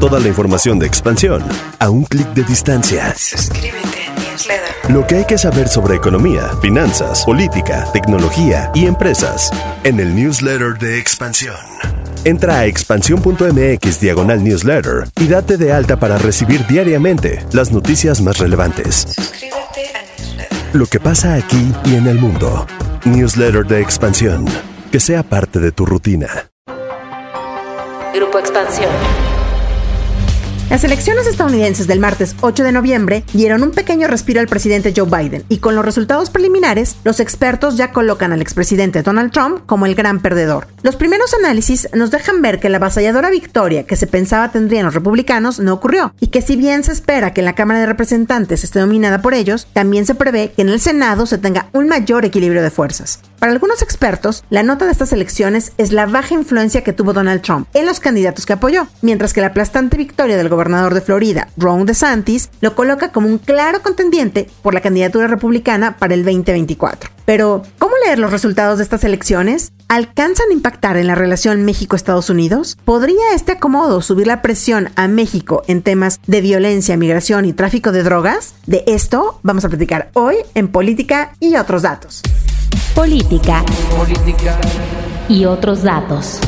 Toda la información de expansión a un clic de distancia. Suscríbete a newsletter. Lo que hay que saber sobre economía, finanzas, política, tecnología y empresas en el newsletter de expansión. Entra a expansión.mx diagonal newsletter y date de alta para recibir diariamente las noticias más relevantes. Suscríbete a newsletter. Lo que pasa aquí y en el mundo. Newsletter de expansión. Que sea parte de tu rutina. Grupo Expansión. Las elecciones estadounidenses del martes 8 de noviembre dieron un pequeño respiro al presidente Joe Biden y con los resultados preliminares, los expertos ya colocan al expresidente Donald Trump como el gran perdedor. Los primeros análisis nos dejan ver que la avasalladora victoria que se pensaba tendrían los republicanos no ocurrió y que si bien se espera que la Cámara de Representantes esté dominada por ellos, también se prevé que en el Senado se tenga un mayor equilibrio de fuerzas. Para algunos expertos, la nota de estas elecciones es la baja influencia que tuvo Donald Trump en los candidatos que apoyó, mientras que la aplastante victoria del gobernador de Florida, Ron DeSantis, lo coloca como un claro contendiente por la candidatura republicana para el 2024. Pero, ¿cómo leer los resultados de estas elecciones? ¿Alcanzan a impactar en la relación México-Estados Unidos? ¿Podría este acomodo subir la presión a México en temas de violencia, migración y tráfico de drogas? De esto vamos a platicar hoy en Política y otros datos. Política. Y otros datos.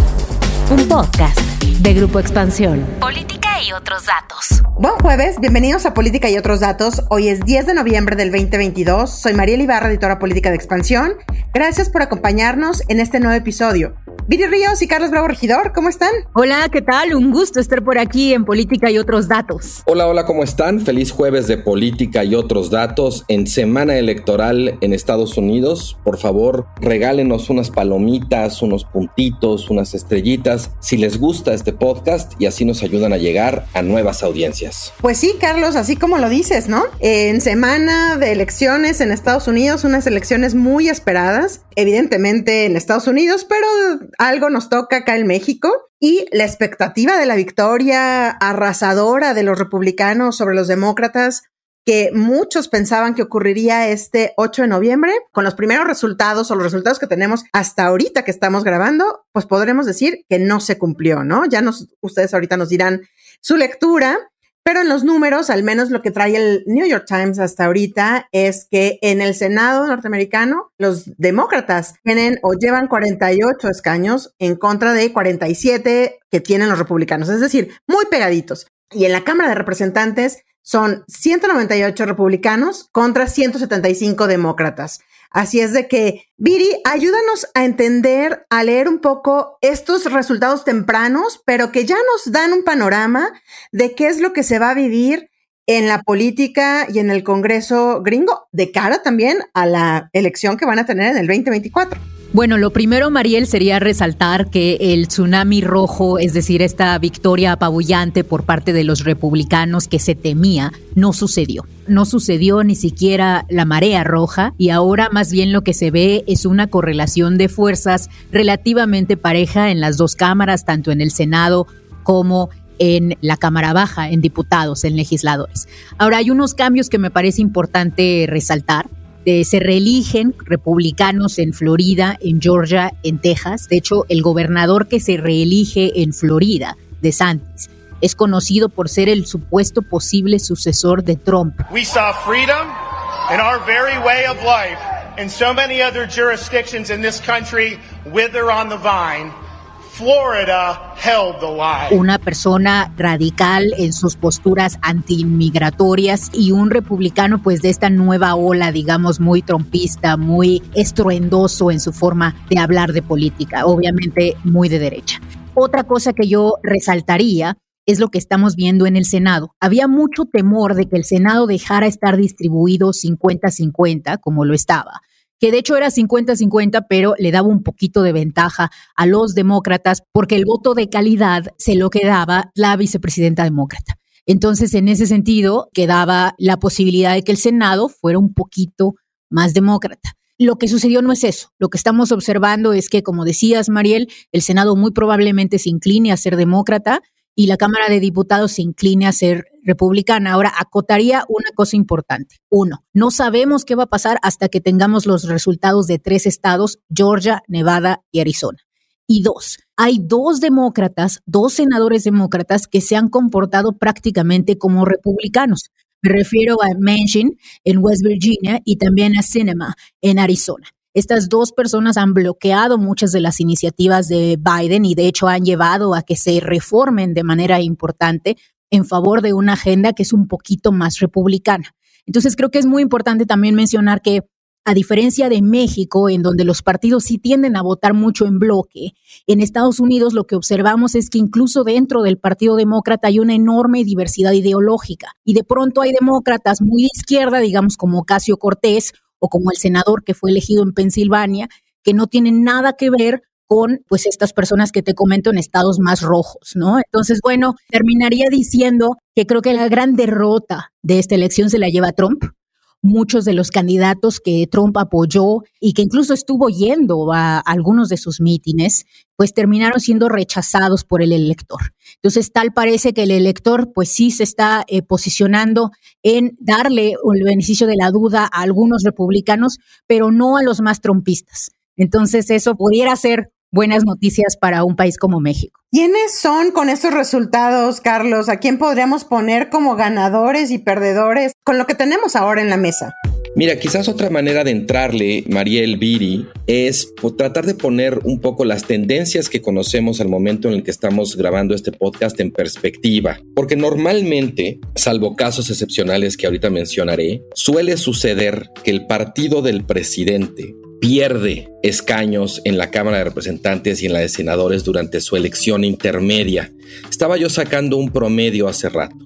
Un podcast de Grupo Expansión. Política y otros datos. Buen jueves, bienvenidos a Política y otros datos. Hoy es 10 de noviembre del 2022. Soy Mariel Ibarra, editora política de Expansión. Gracias por acompañarnos en este nuevo episodio. Viri Ríos y Carlos Bravo Regidor, ¿cómo están? Hola, ¿qué tal? Un gusto estar por aquí en Política y otros datos. Hola, hola, ¿cómo están? Feliz jueves de política y otros datos en semana electoral en Estados Unidos. Por favor, regálenos unas palomitas, unos puntitos, unas estrellitas si les gusta este podcast y así nos ayudan a llegar a nuevas audiencias. Pues sí, Carlos, así como lo dices, ¿no? En semana de elecciones en Estados Unidos, unas elecciones muy esperadas, evidentemente en Estados Unidos, pero algo nos toca acá en México. Y la expectativa de la victoria arrasadora de los republicanos sobre los demócratas, que muchos pensaban que ocurriría este 8 de noviembre, con los primeros resultados o los resultados que tenemos hasta ahorita que estamos grabando, pues podremos decir que no se cumplió, ¿no? Ya nos, ustedes ahorita nos dirán su lectura, pero en los números, al menos lo que trae el New York Times hasta ahorita es que en el Senado norteamericano los demócratas tienen o llevan 48 escaños en contra de 47 que tienen los republicanos, es decir, muy pegaditos. Y en la Cámara de Representantes son 198 republicanos contra 175 demócratas. Así es de que, Viri, ayúdanos a entender, a leer un poco estos resultados tempranos, pero que ya nos dan un panorama de qué es lo que se va a vivir en la política y en el Congreso gringo, de cara también a la elección que van a tener en el 2024. Bueno, lo primero, Mariel, sería resaltar que el tsunami rojo, es decir, esta victoria apabullante por parte de los republicanos que se temía, no sucedió. No sucedió ni siquiera la marea roja y ahora más bien lo que se ve es una correlación de fuerzas relativamente pareja en las dos cámaras, tanto en el Senado como en la Cámara Baja, en diputados, en legisladores. Ahora hay unos cambios que me parece importante resaltar. Eh, se reeligen republicanos en Florida, en Georgia, en Texas. De hecho, el gobernador que se reelige en Florida, de Santis, es conocido por ser el supuesto posible sucesor de Trump. We saw freedom in our very way of life, and so many other jurisdictions in this country wither on the vine. Una persona radical en sus posturas antiinmigratorias y un republicano pues de esta nueva ola, digamos, muy trompista, muy estruendoso en su forma de hablar de política, obviamente muy de derecha. Otra cosa que yo resaltaría es lo que estamos viendo en el Senado. Había mucho temor de que el Senado dejara estar distribuido 50-50, como lo estaba que de hecho era 50-50, pero le daba un poquito de ventaja a los demócratas porque el voto de calidad se lo quedaba la vicepresidenta demócrata. Entonces, en ese sentido, quedaba la posibilidad de que el Senado fuera un poquito más demócrata. Lo que sucedió no es eso. Lo que estamos observando es que, como decías, Mariel, el Senado muy probablemente se incline a ser demócrata y la Cámara de Diputados se incline a ser republicana. Ahora, acotaría una cosa importante. Uno, no sabemos qué va a pasar hasta que tengamos los resultados de tres estados, Georgia, Nevada y Arizona. Y dos, hay dos demócratas, dos senadores demócratas que se han comportado prácticamente como republicanos. Me refiero a Manchin en West Virginia y también a Cinema en Arizona. Estas dos personas han bloqueado muchas de las iniciativas de Biden y de hecho han llevado a que se reformen de manera importante en favor de una agenda que es un poquito más republicana. Entonces creo que es muy importante también mencionar que a diferencia de México, en donde los partidos sí tienden a votar mucho en bloque, en Estados Unidos lo que observamos es que incluso dentro del Partido Demócrata hay una enorme diversidad ideológica. Y de pronto hay demócratas muy de izquierda, digamos como Casio Cortés o como el senador que fue elegido en Pensilvania, que no tienen nada que ver con pues estas personas que te comento en estados más rojos, ¿no? Entonces, bueno, terminaría diciendo que creo que la gran derrota de esta elección se la lleva Trump, muchos de los candidatos que Trump apoyó y que incluso estuvo yendo a algunos de sus mítines, pues terminaron siendo rechazados por el elector. Entonces, tal parece que el elector, pues sí se está eh, posicionando en darle el beneficio de la duda a algunos republicanos, pero no a los más trumpistas. Entonces, eso pudiera ser buenas noticias para un país como México. ¿Quiénes son con estos resultados, Carlos? ¿A quién podríamos poner como ganadores y perdedores con lo que tenemos ahora en la mesa? Mira, quizás otra manera de entrarle, Mariel Viri, es pues, tratar de poner un poco las tendencias que conocemos al momento en el que estamos grabando este podcast en perspectiva. Porque normalmente, salvo casos excepcionales que ahorita mencionaré, suele suceder que el partido del presidente pierde escaños en la Cámara de Representantes y en la de Senadores durante su elección intermedia. Estaba yo sacando un promedio hace rato.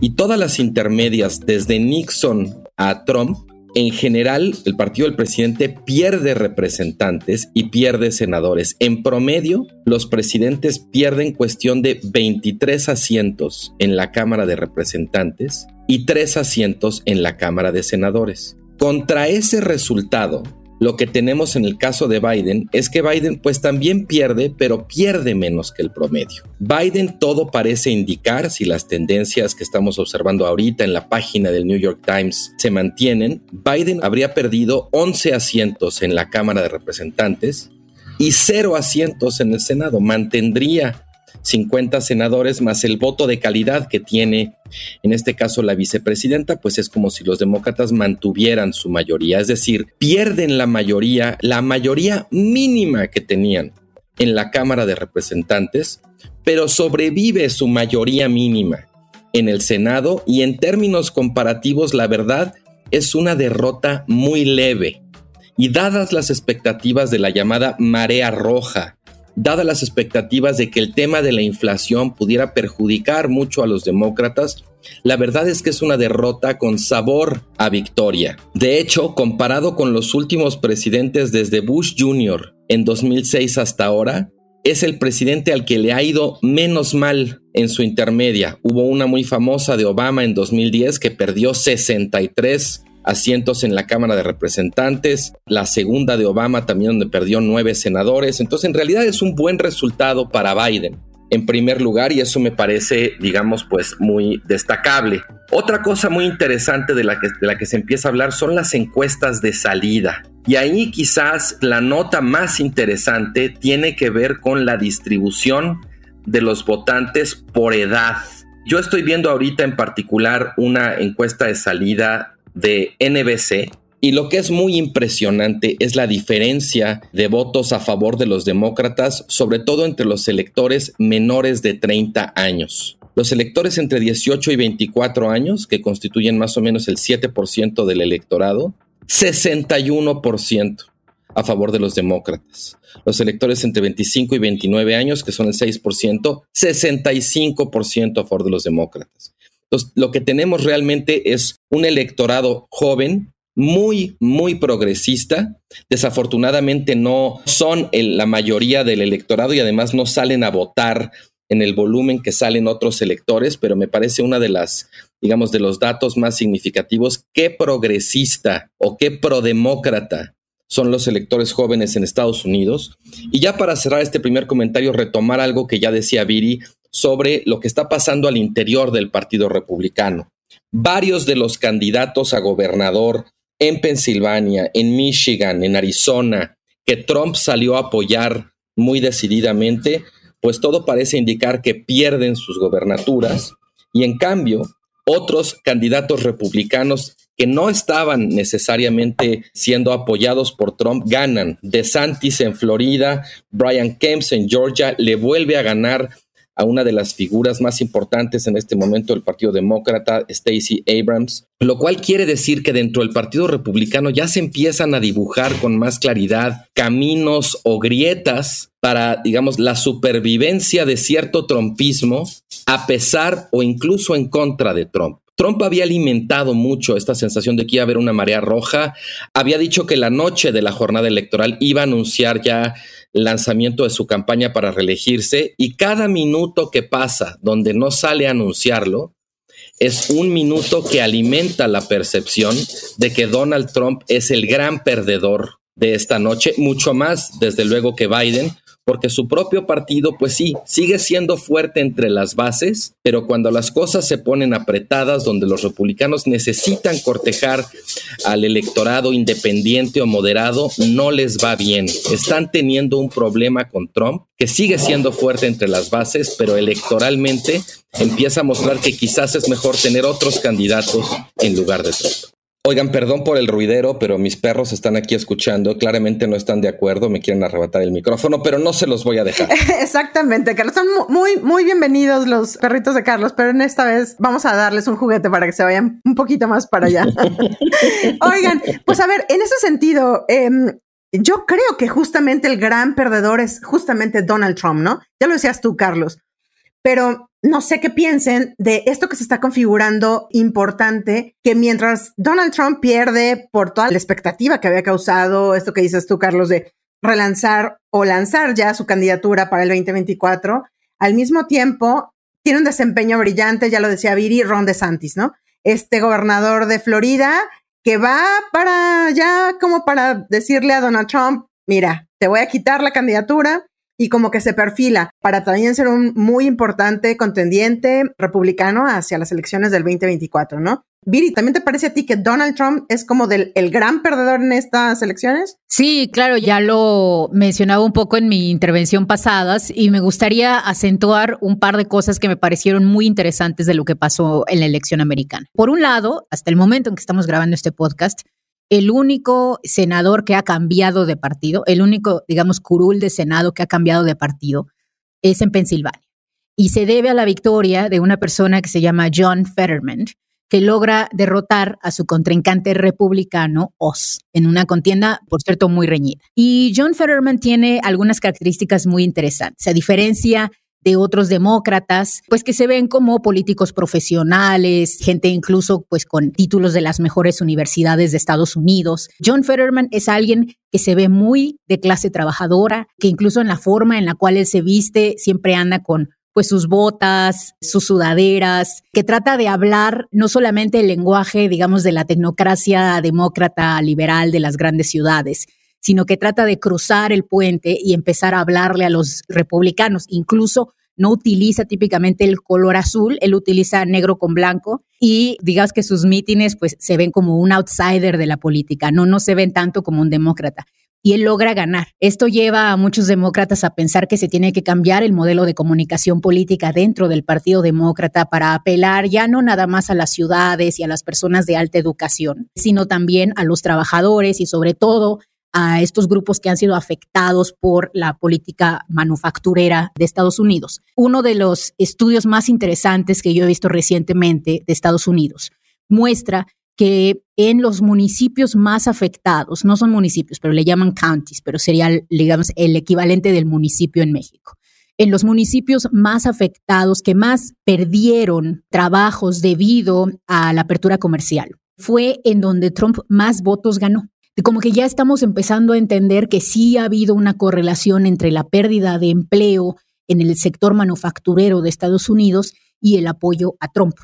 Y todas las intermedias, desde Nixon a Trump, en general, el partido del presidente pierde representantes y pierde senadores. En promedio, los presidentes pierden cuestión de 23 asientos en la Cámara de Representantes y 3 asientos en la Cámara de Senadores. Contra ese resultado, lo que tenemos en el caso de Biden es que Biden pues también pierde, pero pierde menos que el promedio. Biden todo parece indicar, si las tendencias que estamos observando ahorita en la página del New York Times se mantienen, Biden habría perdido 11 asientos en la Cámara de Representantes y 0 asientos en el Senado. Mantendría 50 senadores más el voto de calidad que tiene, en este caso la vicepresidenta, pues es como si los demócratas mantuvieran su mayoría, es decir, pierden la mayoría, la mayoría mínima que tenían en la Cámara de Representantes, pero sobrevive su mayoría mínima en el Senado y en términos comparativos, la verdad, es una derrota muy leve. Y dadas las expectativas de la llamada marea roja dadas las expectativas de que el tema de la inflación pudiera perjudicar mucho a los demócratas, la verdad es que es una derrota con sabor a victoria. De hecho, comparado con los últimos presidentes desde Bush Jr. en 2006 hasta ahora, es el presidente al que le ha ido menos mal en su intermedia. Hubo una muy famosa de Obama en 2010 que perdió 63 asientos en la Cámara de Representantes, la segunda de Obama también donde perdió nueve senadores. Entonces en realidad es un buen resultado para Biden en primer lugar y eso me parece, digamos, pues muy destacable. Otra cosa muy interesante de la, que, de la que se empieza a hablar son las encuestas de salida. Y ahí quizás la nota más interesante tiene que ver con la distribución de los votantes por edad. Yo estoy viendo ahorita en particular una encuesta de salida de NBC. Y lo que es muy impresionante es la diferencia de votos a favor de los demócratas, sobre todo entre los electores menores de 30 años. Los electores entre 18 y 24 años, que constituyen más o menos el 7% del electorado, 61% a favor de los demócratas. Los electores entre 25 y 29 años, que son el 6%, 65% a favor de los demócratas. Lo que tenemos realmente es un electorado joven, muy, muy progresista. Desafortunadamente no son la mayoría del electorado y además no salen a votar en el volumen que salen otros electores, pero me parece una de las, digamos, de los datos más significativos, qué progresista o qué prodemócrata son los electores jóvenes en Estados Unidos. Y ya para cerrar este primer comentario, retomar algo que ya decía Viri sobre lo que está pasando al interior del Partido Republicano. Varios de los candidatos a gobernador en Pensilvania, en Michigan, en Arizona, que Trump salió a apoyar muy decididamente, pues todo parece indicar que pierden sus gobernaturas y en cambio otros candidatos republicanos que no estaban necesariamente siendo apoyados por Trump ganan. DeSantis en Florida, Brian Kemp en Georgia le vuelve a ganar a una de las figuras más importantes en este momento del Partido Demócrata, Stacey Abrams, lo cual quiere decir que dentro del Partido Republicano ya se empiezan a dibujar con más claridad caminos o grietas para, digamos, la supervivencia de cierto trumpismo a pesar o incluso en contra de Trump. Trump había alimentado mucho esta sensación de que iba a haber una marea roja. Había dicho que la noche de la jornada electoral iba a anunciar ya el lanzamiento de su campaña para reelegirse y cada minuto que pasa donde no sale a anunciarlo es un minuto que alimenta la percepción de que Donald Trump es el gran perdedor de esta noche, mucho más desde luego que Biden, porque su propio partido, pues sí, sigue siendo fuerte entre las bases, pero cuando las cosas se ponen apretadas, donde los republicanos necesitan cortejar al electorado independiente o moderado, no les va bien. Están teniendo un problema con Trump, que sigue siendo fuerte entre las bases, pero electoralmente empieza a mostrar que quizás es mejor tener otros candidatos en lugar de Trump. Oigan, perdón por el ruidero, pero mis perros están aquí escuchando. Claramente no están de acuerdo, me quieren arrebatar el micrófono, pero no se los voy a dejar. Exactamente, Carlos. Son muy, muy bienvenidos los perritos de Carlos, pero en esta vez vamos a darles un juguete para que se vayan un poquito más para allá. Oigan, pues a ver, en ese sentido, em, yo creo que justamente el gran perdedor es justamente Donald Trump, ¿no? Ya lo decías tú, Carlos. Pero no sé qué piensen de esto que se está configurando importante, que mientras Donald Trump pierde por toda la expectativa que había causado, esto que dices tú, Carlos, de relanzar o lanzar ya su candidatura para el 2024, al mismo tiempo tiene un desempeño brillante, ya lo decía Viri, Ron DeSantis, ¿no? Este gobernador de Florida que va para ya como para decirle a Donald Trump, mira, te voy a quitar la candidatura, y como que se perfila para también ser un muy importante contendiente republicano hacia las elecciones del 2024, ¿no? Viri, ¿también te parece a ti que Donald Trump es como del, el gran perdedor en estas elecciones? Sí, claro, ya lo mencionaba un poco en mi intervención pasadas y me gustaría acentuar un par de cosas que me parecieron muy interesantes de lo que pasó en la elección americana. Por un lado, hasta el momento en que estamos grabando este podcast, el único senador que ha cambiado de partido, el único, digamos, curul de Senado que ha cambiado de partido es en Pensilvania. Y se debe a la victoria de una persona que se llama John Fetterman, que logra derrotar a su contrincante republicano Oz en una contienda, por cierto, muy reñida. Y John Fetterman tiene algunas características muy interesantes. A diferencia de otros demócratas, pues que se ven como políticos profesionales, gente incluso pues con títulos de las mejores universidades de Estados Unidos. John Fetterman es alguien que se ve muy de clase trabajadora, que incluso en la forma en la cual él se viste siempre anda con pues sus botas, sus sudaderas, que trata de hablar no solamente el lenguaje, digamos, de la tecnocracia demócrata liberal de las grandes ciudades, sino que trata de cruzar el puente y empezar a hablarle a los republicanos. Incluso no utiliza típicamente el color azul, él utiliza negro con blanco y digas que sus mítines pues se ven como un outsider de la política, no, no se ven tanto como un demócrata. Y él logra ganar. Esto lleva a muchos demócratas a pensar que se tiene que cambiar el modelo de comunicación política dentro del Partido Demócrata para apelar ya no nada más a las ciudades y a las personas de alta educación, sino también a los trabajadores y sobre todo a estos grupos que han sido afectados por la política manufacturera de Estados Unidos. Uno de los estudios más interesantes que yo he visto recientemente de Estados Unidos muestra que en los municipios más afectados, no son municipios, pero le llaman counties, pero sería, digamos, el equivalente del municipio en México. En los municipios más afectados que más perdieron trabajos debido a la apertura comercial, fue en donde Trump más votos ganó como que ya estamos empezando a entender que sí ha habido una correlación entre la pérdida de empleo en el sector manufacturero de Estados Unidos y el apoyo a Trump.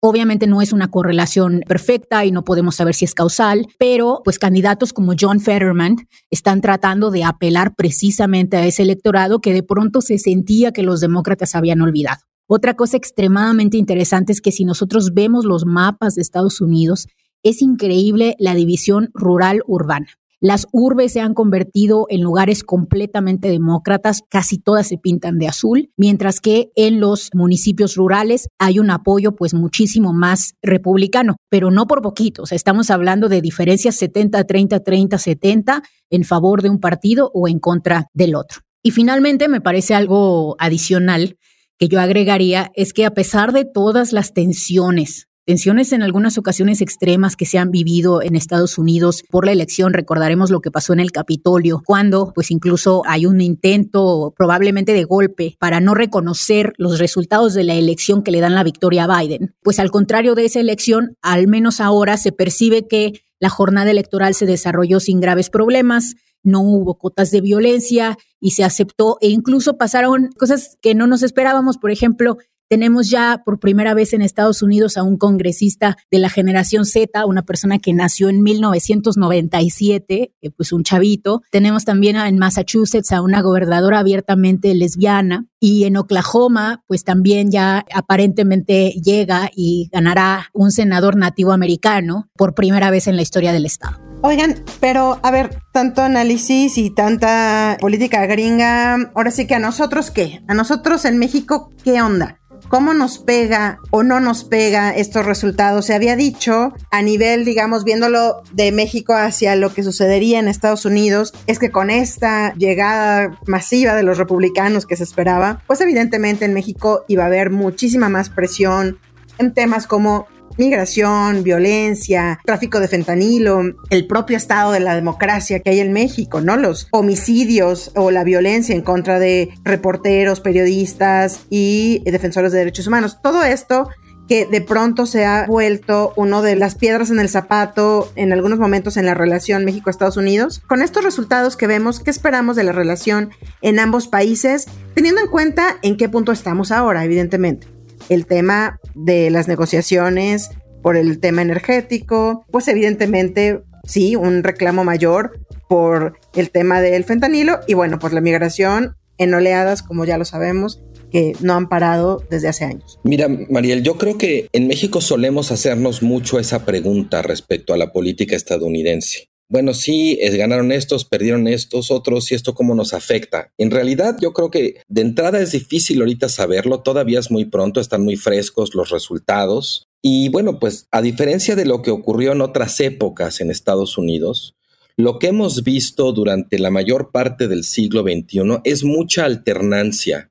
Obviamente no es una correlación perfecta y no podemos saber si es causal, pero pues candidatos como John Fetterman están tratando de apelar precisamente a ese electorado que de pronto se sentía que los demócratas habían olvidado. Otra cosa extremadamente interesante es que si nosotros vemos los mapas de Estados Unidos, es increíble la división rural-urbana. Las urbes se han convertido en lugares completamente demócratas, casi todas se pintan de azul, mientras que en los municipios rurales hay un apoyo pues muchísimo más republicano, pero no por poquitos. estamos hablando de diferencias 70, 30, 30, 70 en favor de un partido o en contra del otro. Y finalmente me parece algo adicional que yo agregaría es que a pesar de todas las tensiones tensiones en algunas ocasiones extremas que se han vivido en Estados Unidos por la elección. Recordaremos lo que pasó en el Capitolio, cuando pues incluso hay un intento probablemente de golpe para no reconocer los resultados de la elección que le dan la victoria a Biden. Pues al contrario de esa elección, al menos ahora se percibe que la jornada electoral se desarrolló sin graves problemas, no hubo cotas de violencia y se aceptó e incluso pasaron cosas que no nos esperábamos, por ejemplo, tenemos ya por primera vez en Estados Unidos a un congresista de la generación Z, una persona que nació en 1997, eh, pues un chavito. Tenemos también en Massachusetts a una gobernadora abiertamente lesbiana. Y en Oklahoma, pues también ya aparentemente llega y ganará un senador nativo americano por primera vez en la historia del estado. Oigan, pero a ver, tanto análisis y tanta política gringa, ahora sí que a nosotros qué? A nosotros en México, ¿qué onda? ¿Cómo nos pega o no nos pega estos resultados? Se había dicho a nivel, digamos, viéndolo de México hacia lo que sucedería en Estados Unidos, es que con esta llegada masiva de los republicanos que se esperaba, pues evidentemente en México iba a haber muchísima más presión en temas como migración, violencia, tráfico de fentanilo, el propio estado de la democracia que hay en México, ¿no? Los homicidios o la violencia en contra de reporteros, periodistas y defensores de derechos humanos. Todo esto que de pronto se ha vuelto uno de las piedras en el zapato en algunos momentos en la relación México-Estados Unidos. Con estos resultados que vemos, ¿qué esperamos de la relación en ambos países? Teniendo en cuenta en qué punto estamos ahora, evidentemente el tema de las negociaciones por el tema energético, pues evidentemente sí, un reclamo mayor por el tema del fentanilo y bueno, pues la migración en oleadas, como ya lo sabemos, que no han parado desde hace años. Mira, Mariel, yo creo que en México solemos hacernos mucho esa pregunta respecto a la política estadounidense bueno, sí, es, ganaron estos, perdieron estos otros y esto cómo nos afecta. En realidad yo creo que de entrada es difícil ahorita saberlo, todavía es muy pronto, están muy frescos los resultados. Y bueno, pues a diferencia de lo que ocurrió en otras épocas en Estados Unidos, lo que hemos visto durante la mayor parte del siglo XXI es mucha alternancia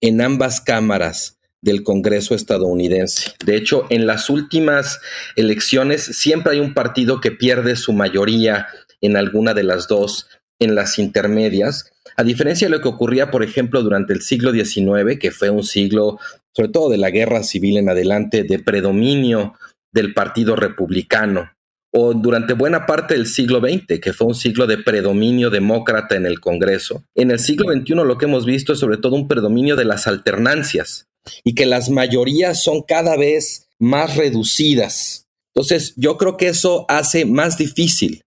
en ambas cámaras del Congreso estadounidense. De hecho, en las últimas elecciones siempre hay un partido que pierde su mayoría en alguna de las dos, en las intermedias, a diferencia de lo que ocurría, por ejemplo, durante el siglo XIX, que fue un siglo, sobre todo de la guerra civil en adelante, de predominio del Partido Republicano, o durante buena parte del siglo XX, que fue un siglo de predominio demócrata en el Congreso. En el siglo XXI lo que hemos visto es sobre todo un predominio de las alternancias, y que las mayorías son cada vez más reducidas. Entonces, yo creo que eso hace más difícil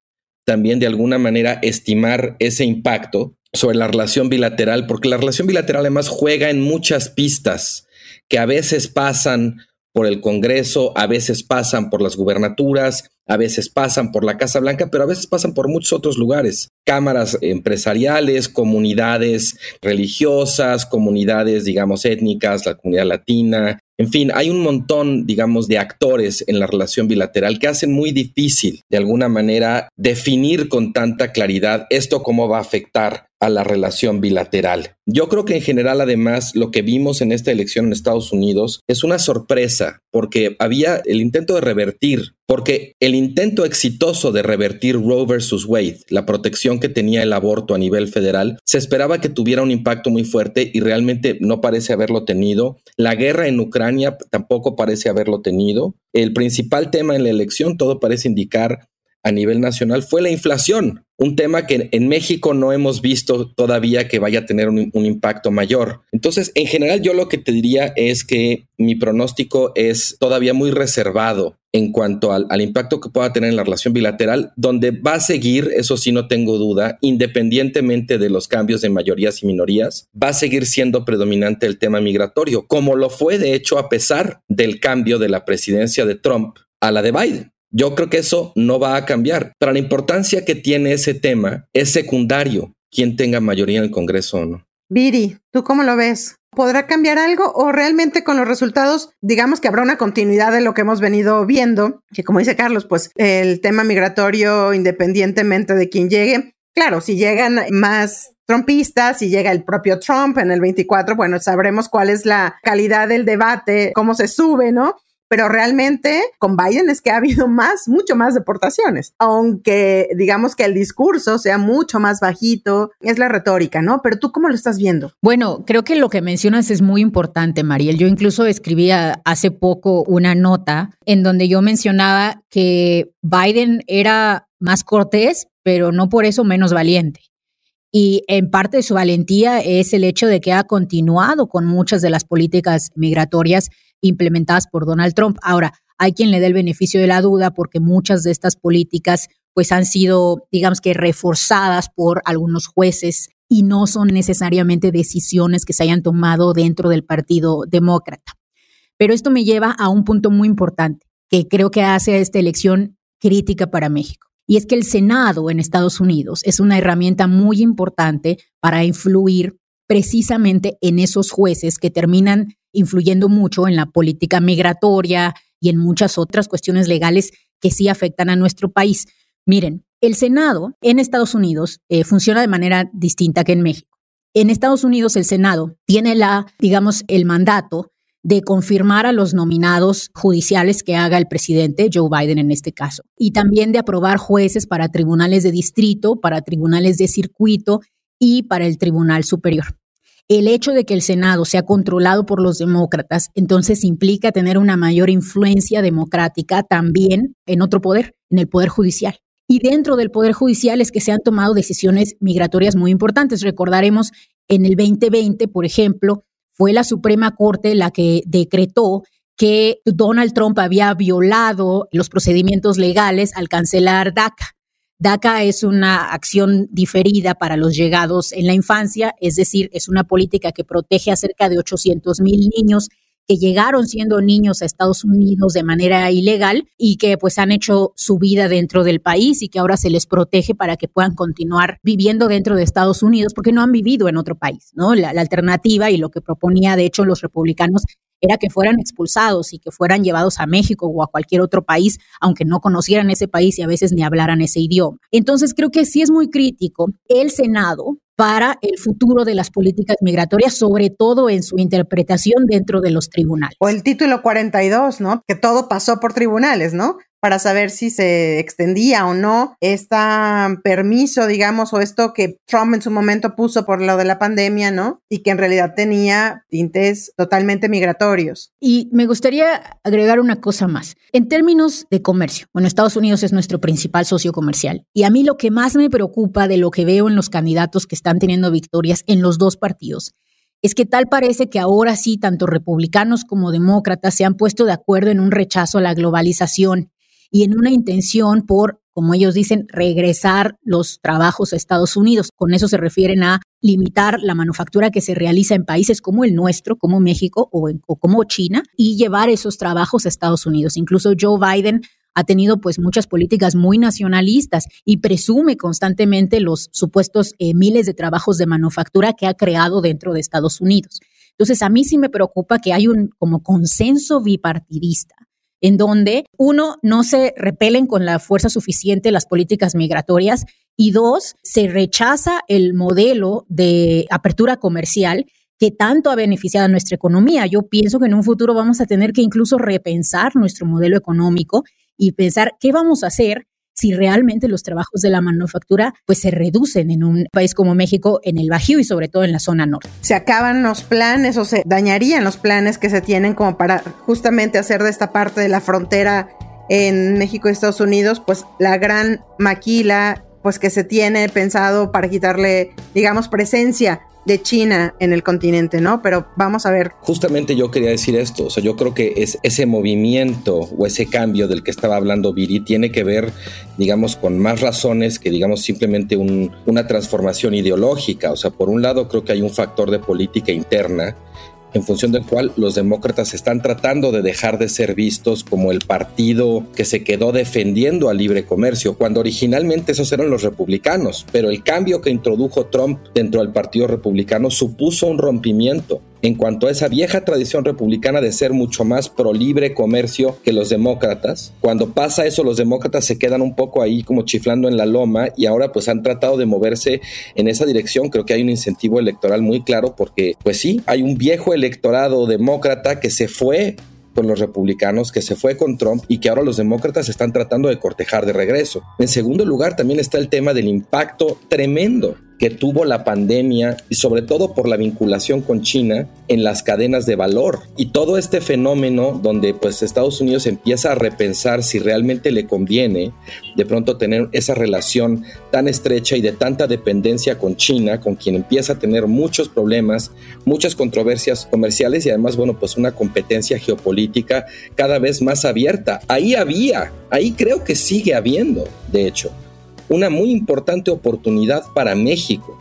también de alguna manera estimar ese impacto sobre la relación bilateral, porque la relación bilateral además juega en muchas pistas que a veces pasan por el Congreso, a veces pasan por las gubernaturas, a veces pasan por la Casa Blanca, pero a veces pasan por muchos otros lugares. Cámaras empresariales, comunidades religiosas, comunidades, digamos, étnicas, la comunidad latina. En fin, hay un montón, digamos, de actores en la relación bilateral que hacen muy difícil, de alguna manera, definir con tanta claridad esto cómo va a afectar a la relación bilateral. Yo creo que en general, además, lo que vimos en esta elección en Estados Unidos es una sorpresa, porque había el intento de revertir, porque el intento exitoso de revertir Roe versus Wade, la protección que tenía el aborto a nivel federal, se esperaba que tuviera un impacto muy fuerte y realmente no parece haberlo tenido. La guerra en Ucrania tampoco parece haberlo tenido. El principal tema en la elección, todo parece indicar a nivel nacional fue la inflación, un tema que en México no hemos visto todavía que vaya a tener un, impacto mayor. Entonces, en general, yo lo que te diría es que mi pronóstico es todavía muy reservado en cuanto al, al, impacto que pueda tener en la relación bilateral, donde va a seguir, eso sí no tengo duda, independientemente de los cambios de mayorías y minorías, va a seguir siendo predominante el tema migratorio, como lo fue de hecho a pesar del cambio de la presidencia de Trump a la de Biden. Yo creo que eso no va a cambiar. Para la importancia que tiene ese tema, es secundario quién tenga mayoría en el Congreso o no. Viri, ¿tú cómo lo ves? ¿Podrá cambiar algo o realmente con los resultados, digamos que habrá una continuidad de lo que hemos venido viendo? Que como dice Carlos, pues el tema migratorio, independientemente de quién llegue, claro, si llegan más trumpistas, si llega el propio Trump en el 24, bueno, sabremos cuál es la calidad del debate, cómo se sube, ¿no? Pero realmente con Biden es que ha habido más, mucho más deportaciones, aunque digamos que el discurso sea mucho más bajito, es la retórica, ¿no? Pero tú cómo lo estás viendo? Bueno, creo que lo que mencionas es muy importante, Mariel. Yo incluso escribía hace poco una nota en donde yo mencionaba que Biden era más cortés, pero no por eso menos valiente. Y en parte de su valentía es el hecho de que ha continuado con muchas de las políticas migratorias implementadas por Donald Trump. Ahora, hay quien le dé el beneficio de la duda porque muchas de estas políticas pues han sido, digamos que, reforzadas por algunos jueces y no son necesariamente decisiones que se hayan tomado dentro del Partido Demócrata. Pero esto me lleva a un punto muy importante que creo que hace a esta elección crítica para México. Y es que el Senado en Estados Unidos es una herramienta muy importante para influir precisamente en esos jueces que terminan influyendo mucho en la política migratoria y en muchas otras cuestiones legales que sí afectan a nuestro país. Miren, el Senado en Estados Unidos eh, funciona de manera distinta que en México. En Estados Unidos el Senado tiene la, digamos, el mandato de confirmar a los nominados judiciales que haga el presidente, Joe Biden en este caso, y también de aprobar jueces para tribunales de distrito, para tribunales de circuito y para el Tribunal Superior el hecho de que el Senado sea controlado por los demócratas, entonces implica tener una mayor influencia democrática también en otro poder, en el Poder Judicial. Y dentro del Poder Judicial es que se han tomado decisiones migratorias muy importantes. Recordaremos en el 2020, por ejemplo, fue la Suprema Corte la que decretó que Donald Trump había violado los procedimientos legales al cancelar DACA. DACA es una acción diferida para los llegados en la infancia, es decir, es una política que protege a cerca de 800 mil niños que llegaron siendo niños a Estados Unidos de manera ilegal y que pues han hecho su vida dentro del país y que ahora se les protege para que puedan continuar viviendo dentro de Estados Unidos porque no han vivido en otro país, ¿no? La, la alternativa y lo que proponía de hecho los republicanos era que fueran expulsados y que fueran llevados a México o a cualquier otro país, aunque no conocieran ese país y a veces ni hablaran ese idioma. Entonces creo que sí es muy crítico el Senado para el futuro de las políticas migratorias, sobre todo en su interpretación dentro de los tribunales. O el título 42, ¿no? Que todo pasó por tribunales, ¿no? para saber si se extendía o no este permiso, digamos, o esto que Trump en su momento puso por lo de la pandemia, ¿no? Y que en realidad tenía tintes totalmente migratorios. Y me gustaría agregar una cosa más. En términos de comercio, bueno, Estados Unidos es nuestro principal socio comercial. Y a mí lo que más me preocupa de lo que veo en los candidatos que están teniendo victorias en los dos partidos es que tal parece que ahora sí, tanto republicanos como demócratas se han puesto de acuerdo en un rechazo a la globalización y en una intención por, como ellos dicen, regresar los trabajos a Estados Unidos. Con eso se refieren a limitar la manufactura que se realiza en países como el nuestro, como México o, como China, y llevar esos trabajos a Estados Unidos. Incluso Joe Biden ha tenido pues muchas políticas muy nacionalistas y presume constantemente los supuestos eh, miles de trabajos de manufactura que ha creado dentro de Estados Unidos. Entonces a mí sí me preocupa que hay un como consenso bipartidista en donde, uno, no se repelen con la fuerza suficiente las políticas migratorias y dos, se rechaza el modelo de apertura comercial que tanto ha beneficiado a nuestra economía. Yo pienso que en un futuro vamos a tener que incluso repensar nuestro modelo económico y pensar qué vamos a hacer si realmente los trabajos de la manufactura pues se reducen en un país como México, en el Bajío y sobre todo en la zona norte. Se acaban los planes o se dañarían los planes que se tienen como para justamente hacer de esta parte de la frontera en México y Estados Unidos, pues la gran maquila pues que se tiene pensado para quitarle, digamos, presencia de China en el continente, ¿no? Pero vamos a ver. Justamente yo quería decir esto, o sea, yo creo que es ese movimiento o ese cambio del que estaba hablando Viri tiene que ver, digamos, con más razones que, digamos, simplemente una transformación ideológica. O sea, por un lado creo que hay un factor de política interna en función del cual los demócratas están tratando de dejar de ser vistos como el partido que se quedó defendiendo al libre comercio, cuando originalmente esos eran los republicanos, pero el cambio que introdujo Trump dentro del Partido Republicano supuso un rompimiento en cuanto a esa vieja tradición republicana de ser mucho más pro libre comercio que los demócratas. Cuando pasa eso, los demócratas se quedan un poco ahí como chiflando en la loma y ahora pues han tratado de moverse en esa dirección. Creo que hay un incentivo electoral muy claro porque pues sí, hay un viejo electorado demócrata que se fue con los republicanos, que se fue con Trump y que ahora los demócratas están tratando de cortejar de regreso. En segundo lugar, también está el tema del impacto tremendo que tuvo la pandemia y sobre todo por la vinculación con China en las cadenas de valor y todo este fenómeno donde pues Estados Unidos empieza a repensar si realmente le conviene de pronto tener esa relación tan estrecha y de tanta dependencia con China, con quien empieza a tener muchos problemas, muchas controversias comerciales y además bueno pues una competencia geopolítica cada vez más abierta. Ahí había, ahí creo que sigue habiendo, de hecho una muy importante oportunidad para México.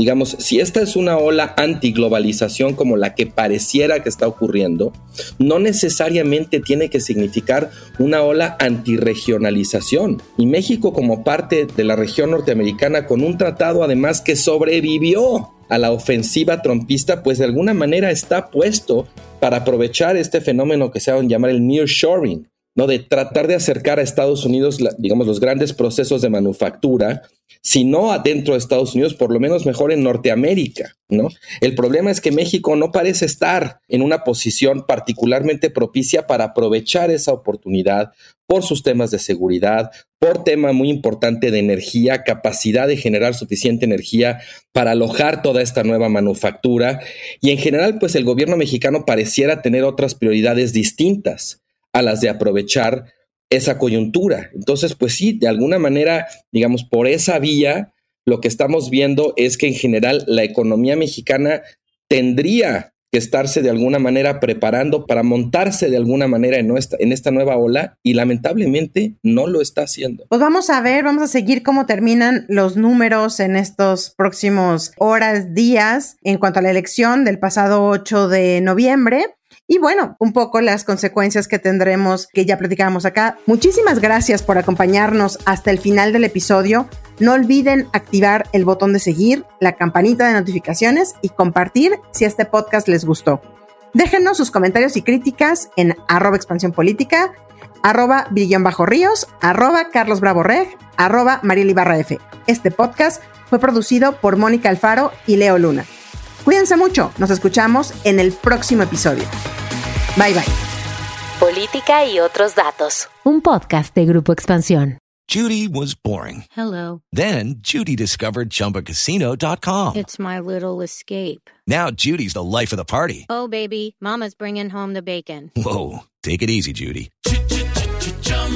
Digamos, si esta es una ola antiglobalización como la que pareciera que está ocurriendo, no necesariamente tiene que significar una ola antirregionalización. Y México como parte de la región norteamericana con un tratado además que sobrevivió a la ofensiva trompista, pues de alguna manera está puesto para aprovechar este fenómeno que se va a llamar el nearshoring, ¿no? De tratar de acercar a Estados Unidos, digamos, los grandes procesos de manufactura, si no adentro de Estados Unidos, por lo menos mejor en Norteamérica, ¿no? El problema es que México no parece estar en una posición particularmente propicia para aprovechar esa oportunidad por sus temas de seguridad, por tema muy importante de energía, capacidad de generar suficiente energía para alojar toda esta nueva manufactura y en general pues el gobierno mexicano pareciera tener otras prioridades distintas a las de aprovechar esa coyuntura. Entonces, pues sí, de alguna manera, digamos, por esa vía, lo que estamos viendo es que en general la economía mexicana tendría que estarse de alguna manera preparando para montarse de alguna manera en, nuestra, en esta nueva ola y lamentablemente no lo está haciendo. Pues vamos a ver, vamos a seguir cómo terminan los números en estos próximos horas, días, en cuanto a la elección del pasado 8 de noviembre. Y bueno, un poco las consecuencias que tendremos que ya platicamos acá. Muchísimas gracias por acompañarnos hasta el final del episodio. No olviden activar el botón de seguir, la campanita de notificaciones y compartir si este podcast les gustó. Déjenos sus comentarios y críticas en arroba expansión política, arroba bajo ríos, arroba carlos arroba. Este podcast fue producido por Mónica Alfaro y Leo Luna. Cuídense mucho, nos escuchamos en el próximo episodio. Bye bye. Política y otros datos. Un podcast de Grupo Expansión. Judy was boring. Hello. Then Judy discovered chumbacasino.com. It's my little escape. Now Judy's the life of the party. Oh, baby, Mama's bringing home the bacon. Whoa. Take it easy, Judy.